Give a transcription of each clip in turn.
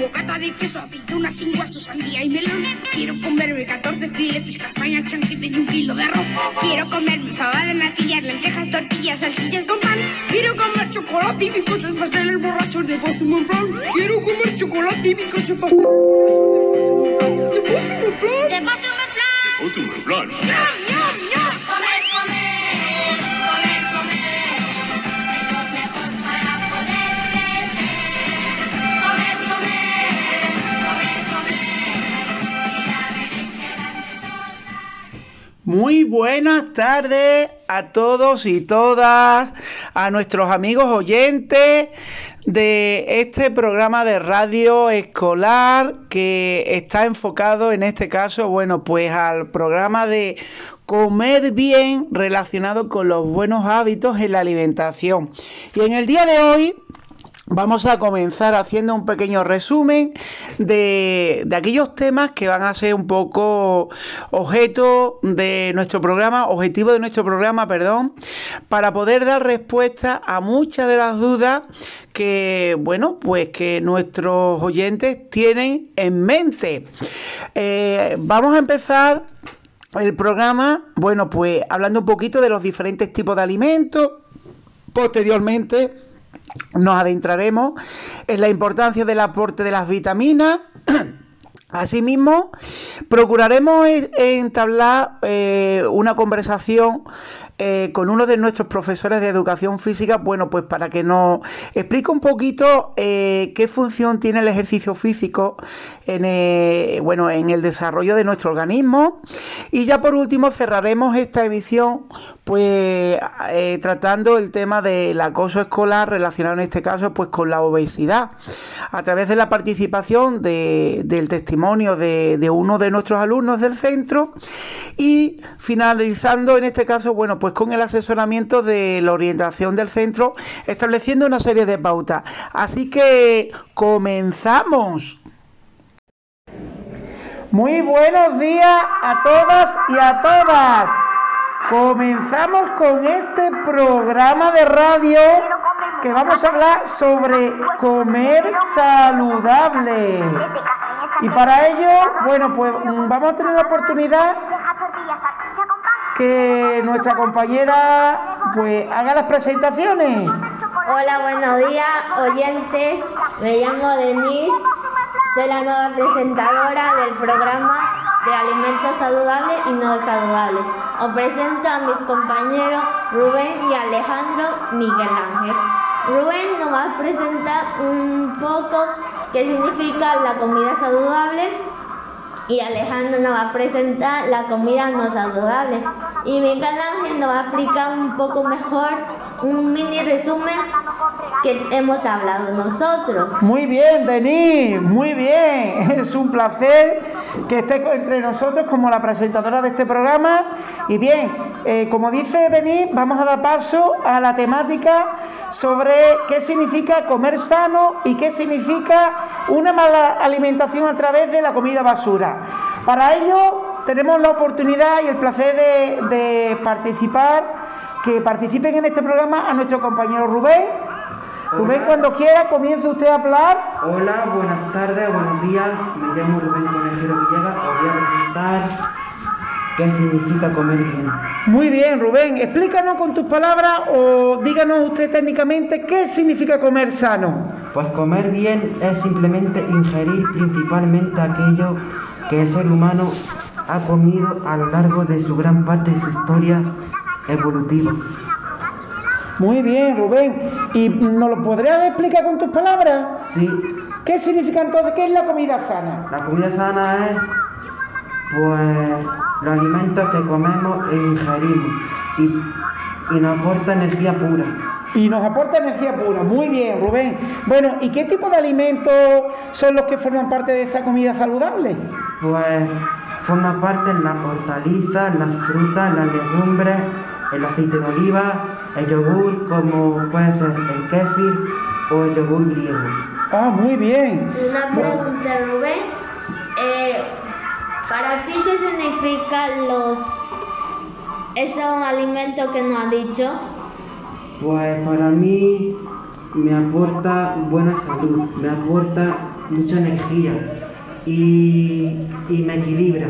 bocata de queso, aceituna sin guaso, sandía y melón. Quiero comerme 14 filetes, castañas, chanquete y un kilo de arroz. Quiero comerme fabada, natillas, lentejas, tortillas, salchichas con pan. Quiero comer chocolate y bizcochos, pasteles borrachos de Flan. Quiero comer chocolate y bizcochos, pasteles borrachos de Flan. ¡De ñam, ñam! Muy buenas tardes a todos y todas, a nuestros amigos oyentes de este programa de radio escolar que está enfocado en este caso, bueno, pues al programa de comer bien relacionado con los buenos hábitos en la alimentación. Y en el día de hoy Vamos a comenzar haciendo un pequeño resumen de, aquellos temas que van a ser un poco objeto de nuestro programa, objetivo de nuestro programa, perdón, para poder dar respuesta a muchas de las dudas que, bueno, pues que nuestros oyentes tienen en mente. Eh, vamos a empezar el programa, bueno, pues hablando un poquito de los diferentes tipos de alimentos. Posteriormente nos adentraremos en la importancia del aporte de las vitaminas. Asimismo, procuraremos entablar eh, una conversación eh, con uno de nuestros profesores de educación física, bueno, pues para que nos explique un poquito eh, qué función tiene el ejercicio físico en, eh, bueno, en el desarrollo de nuestro organismo. Y ya por último cerraremos esta emisión pues eh, tratando el tema del acoso escolar relacionado en este caso pues con la obesidad a través de la participación de, del testimonio de uno de nuestros alumnos del centro y finalizando en este caso bueno pues con el asesoramiento de la orientación del centro, estableciendo una serie de pautas. Así que comenzamos. Muy buenos días a todas y a todas. Comenzamos con este programa de radio que vamos a hablar sobre comer saludable. Y para ello, bueno, pues vamos a tener la oportunidad que nuestra compañera pues haga las presentaciones. Hola, buenos días, oyentes. Me llamo Denise, soy la nueva presentadora del programa de alimentos saludables y no saludables. Os presento a mis compañeros Rubén y Alejandro Miguel Ángel. Rubén nos va a presentar un poco qué significa la comida saludable y Alejandro nos va a presentar la comida no saludable. Y Miguel Ángel nos va a explicar un poco mejor un mini resumen que hemos hablado nosotros. Muy bien, Denis, muy bien. Es un placer que estés entre nosotros como la presentadora de este programa. Y bien, eh, como dice Denis, vamos a dar paso a la temática sobre qué significa comer sano y qué significa una mala alimentación a través de la comida basura. Para ello tenemos la oportunidad y el placer de, de participar, que participen en este programa a nuestro compañero Rubén. Rubén, cuando quiera, comience usted a hablar. Hola, buenas tardes, buenos días. Me llamo Rubén Conejero Villegas. Os voy a presentar qué significa comer bien. Muy bien, Rubén. Explícanos con tus palabras o díganos usted técnicamente qué significa comer sano. Pues comer bien es simplemente ingerir principalmente aquello que el ser humano ha comido a lo largo de su gran parte de su historia evolutiva. Muy bien, Rubén. ¿Y nos lo podrías explicar con tus palabras? Sí, ¿Qué significa entonces? ¿Qué es la comida sana? la comida sana es pues los alimentos que comemos e ingerimos y, y nos aporta energía pura. Y nos aporta energía pura. Muy bien, Rubén. Bueno, ¿y qué tipo de alimentos son los que forman parte de esa comida saludable? Pues forma parte las hortalizas, las frutas, las legumbres, el aceite de oliva, el yogur, como puede ser el kéfir o el yogur griego. Ah, muy bien. Una pregunta, Rubén. Eh, ¿Para ti qué significan los esos alimentos que nos has dicho? Pues para mí me aporta buena salud, me aporta mucha energía y, y me equilibra.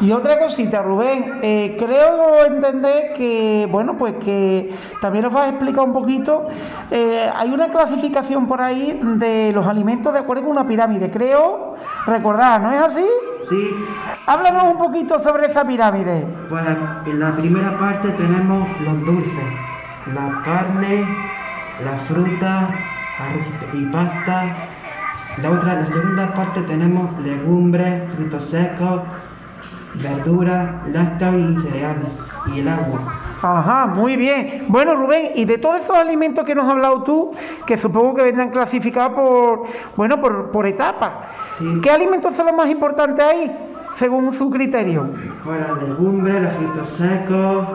Y otra cosita, Rubén, eh, creo entender que, bueno, pues que también nos vas a explicar un poquito, eh, hay una clasificación por ahí de los alimentos de acuerdo con una pirámide, creo recordar, ¿no es así? Sí, Háblanos un poquito sobre esa pirámide. pues en la primera parte tenemos los dulces, la carne, la fruta, y pasta. La otra, la segunda parte tenemos legumbres, frutos secos, verduras, lácteos y cereales y el agua. Ajá, muy bien. Bueno, Rubén, y de todos esos alimentos que nos has hablado tú, que supongo que vendrán clasificados por, bueno, por, por etapas, Sí. ¿qué alimentos son los más importantes ahí, según su criterio? Pues las legumbres, los frutos secos,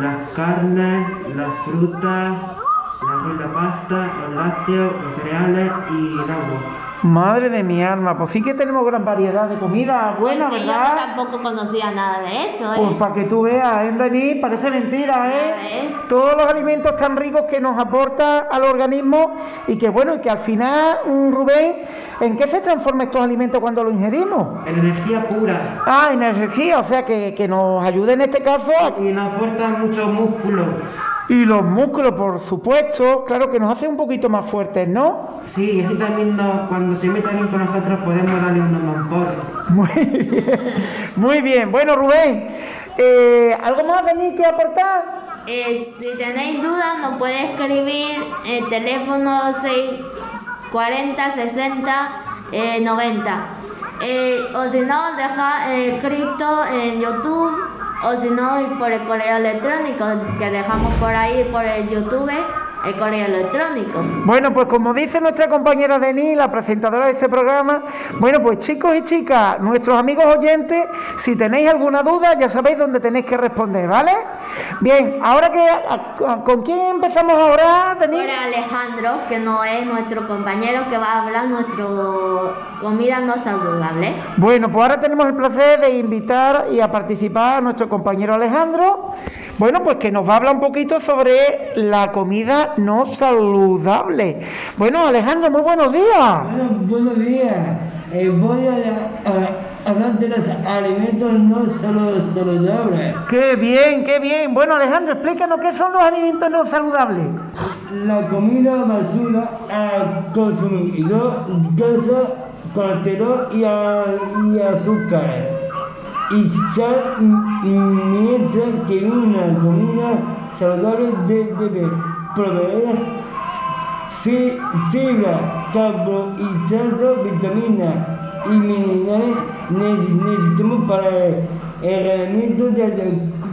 las carnes, las frutas, y la pasta, los lácteos, los cereales y el agua. Madre de mi alma, pues sí que tenemos gran variedad de comida buena, Pues sí, ¿verdad? Yo tampoco conocía nada de eso, ¿eh? Pues para que tú veas, ¿eh, Denis? Parece mentira, ¿eh? ves. Todos los alimentos tan ricos que nos aporta al organismo y que, bueno, y que al final, mm, Rubén, ¿en qué se transforman estos alimentos cuando los ingerimos? En energía pura Ah, en energía, o sea, que, que nos ayude en este caso a- y nos aporta muchos músculos. Y los músculos, por supuesto, claro que nos hace un poquito más fuertes, ¿no? Sí, y así también nos- cuando se meta bien con nosotros podemos darle unos mamporros. Muy bien, muy bien. Bueno, Rubén, eh, ¿algo más Denis que aportar? Eh, si tenéis dudas, nos podéis escribir el teléfono 640 60 eh, 90. Eh, o si no, deja eh, escrito en YouTube o si no, por el correo electrónico que dejamos por ahí por el YouTube, el correo electrónico. Bueno, pues como dice nuestra compañera Denis, la presentadora de este programa, bueno, pues chicos y chicas, nuestros amigos oyentes, si tenéis alguna duda, ya sabéis dónde tenéis que responder, ¿vale? Bien, ahora que, ¿con quién empezamos ahora, Denis? Por Alejandro, que no es nuestro compañero que va a hablar nuestro comida no saludable. Bueno, pues ahora tenemos el placer de invitar y a participar a nuestro compañero Alejandro. Bueno, pues que nos va a hablar un poquito sobre la comida no saludable. Bueno, Alejandro, muy buenos días. Bueno, buenos días. Eh, voy a, a- hablar de los alimentos no saludables. Qué bien, qué bien. Bueno, Alejandro, explícanos qué son los alimentos no saludables. La comida basura ha consumido grasa, colesterol y, a- y azúcar. M- mientras que una comida saludable de- debe proveer fi- fibra, carbohidratos, vitaminas y minerales neces- necesitamos para el rendimiento del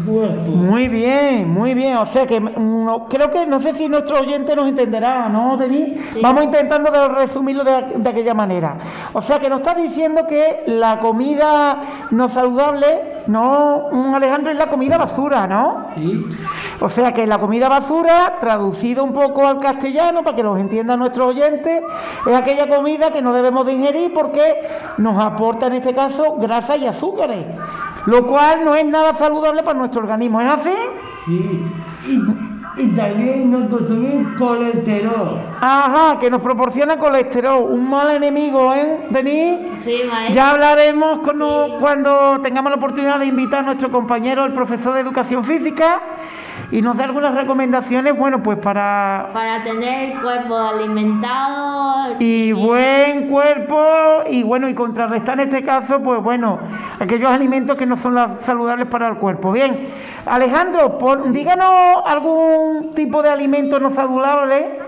Muy bien, muy bien. O sea que no, creo que no sé si nuestro oyente nos entenderá, ¿no, Denis? Sí. Vamos intentando de resumirlo de, de aquella manera. O sea que nos estás diciendo que la comida no saludable, no, Alejandro, es la comida basura, ¿no? ¿Sí? O sea que la comida basura, traducido un poco al castellano para que los entiendan nuestros oyentes, es aquella comida que no debemos de ingerir porque nos aporta en este caso grasa y azúcares, lo cual no es nada saludable para nuestro organismo. ¿Es así? Sí, y, y también no consumir colesterol. Ajá, que nos proporciona colesterol, un mal enemigo, ¿eh, Denis? Sí, maestro. Ya hablaremos con- Sí. cuando tengamos la oportunidad de invitar a nuestro compañero, el profesor de educación física, y nos dé algunas recomendaciones, bueno, pues para Para tener cuerpo alimentado. y buen cuerpo y bueno y contrarrestar en este caso pues bueno aquellos alimentos que no son la- saludables para el cuerpo bien Alejandro por- díganos algún tipo de alimento no saludable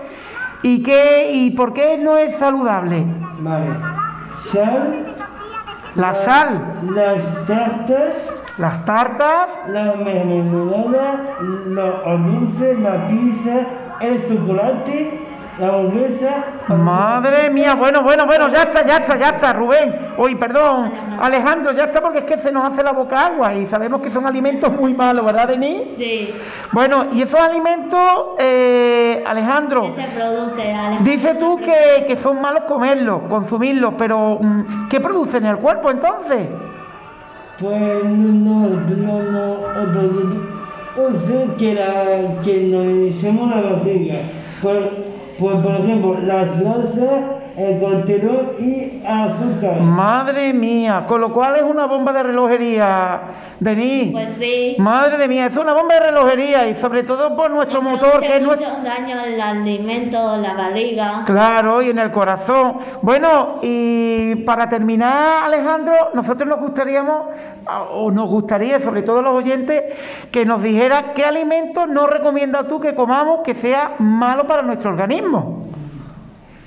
y qué y por qué no es saludable Vale. Sal. la sal Las tartas, las tartas la mermelada, los dulces, la pizza, el chocolate, la hamburguesa. Madre mía, bueno, bueno, bueno, ya está, ya está, ya está, Rubén. Uy, perdón, Alejandro, ya está porque es que se nos hace la boca agua y sabemos que son alimentos muy malos, ¿verdad, Denis? Sí, Bueno, y esos alimentos, eh, Alejandro, se produce Alejandro. dice tú que, que son malos comerlos, consumirlos, pero mm, ¿qué producen en el cuerpo entonces? Pues no, no, no, sea que, la, que nos hicimos la barriga. Por, Pues por ejemplo, las grasas, el colesterol y azúcar. Madre mía, con lo cual es una bomba de relojería, Denis. Pues sí. Madre de mía, es una bomba de relojería y sobre todo por nuestro motor, que es nuestro... mucho daño al alimento, la barriga. Claro, y en el corazón. Bueno, y para terminar, Alejandro, nosotros nos gustaríamos, o nos gustaría, sobre todo los oyentes, que nos dijera qué alimentos no recomiendas tú que comamos que sea malo para nuestro organismo.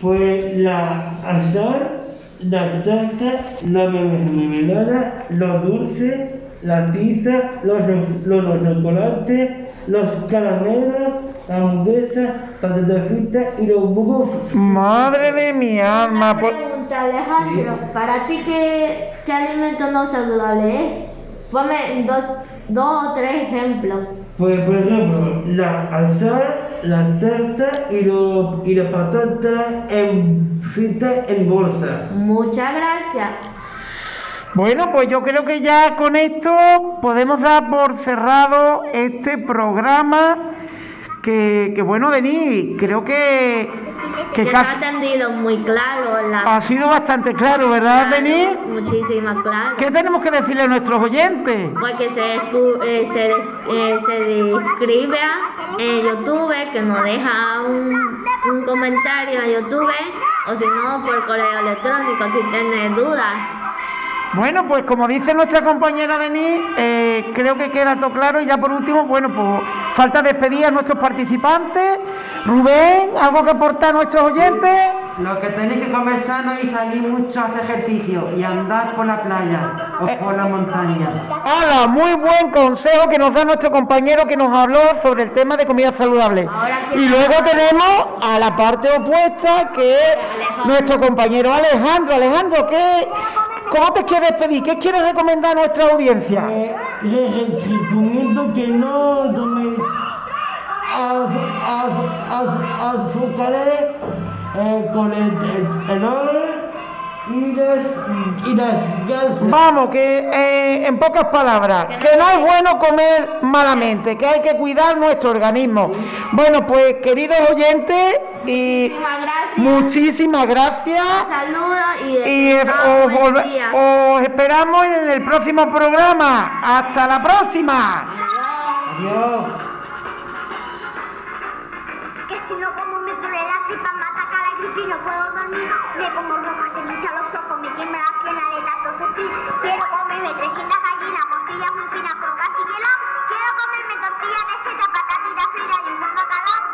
Pues la azar, las tartas, la mermelada, los dulces, la pizza, los, los, los chocolates, los caramelos, la hamburguesa, patatas fritas y los buffets. Madre de mi alma. Una pregunta, Alejandro. ¿Para ti qué, qué alimento no saludable es? Ponme dos, dos o tres ejemplos. Pues por ejemplo, la azar, la tarta y, los y las patatas en fritas en bolsa. Muchas gracias. Bueno, pues yo creo que ya con esto podemos dar por cerrado este programa. Que, que bueno, Denis, creo que, que Que ha atendido muy claro. La, ha sido bastante claro, ¿verdad, Denis? Muchísimo claro. ¿Qué tenemos que decirle a nuestros oyentes? Pues que se, eh, se, eh, se describe en YouTube, que nos deja un, un comentario en YouTube, o si no, por correo electrónico, si tiene dudas. Bueno, pues como dice nuestra compañera Denis, eh, creo que queda todo claro y ya por último, bueno, pues falta despedir a nuestros participantes. Rubén, ¿algo que aportar a nuestros oyentes? Lo que tenéis que comer sano y salir mucho a hacer ejercicio y andar por la playa o por la montaña. ¡Hala! Muy buen consejo que nos da nuestro compañero que nos habló sobre el tema de comida saludable. Y luego tenemos a la parte opuesta que es Alejandro. nuestro compañero Alejandro. Alejandro, ¿qué, ¿cómo te quieres despedir? ¿Qué quieres recomendar a nuestra audiencia? Eh, les recomiendo que no tomen az, az, az, azúcares, eh, colesterol y las, y las grasas. Vamos, que eh, en pocas palabras, que no es bueno comer malamente, que hay que cuidar nuestro organismo. Bueno, pues queridos oyentes, y Muchísimas gracias. Saludos y, Y eh, os, esperamos en el próximo programa. Hasta la próxima. Adiós. Si no puedo dormir, me pongo rojo, se me los ojos, me tiembla la pierna de tanto sufrir. Quiero comerme 300 gallinas, morcillas muy finas con casi Quiero comerme tortillas de seta, patatitas fritas y un buen bacalao.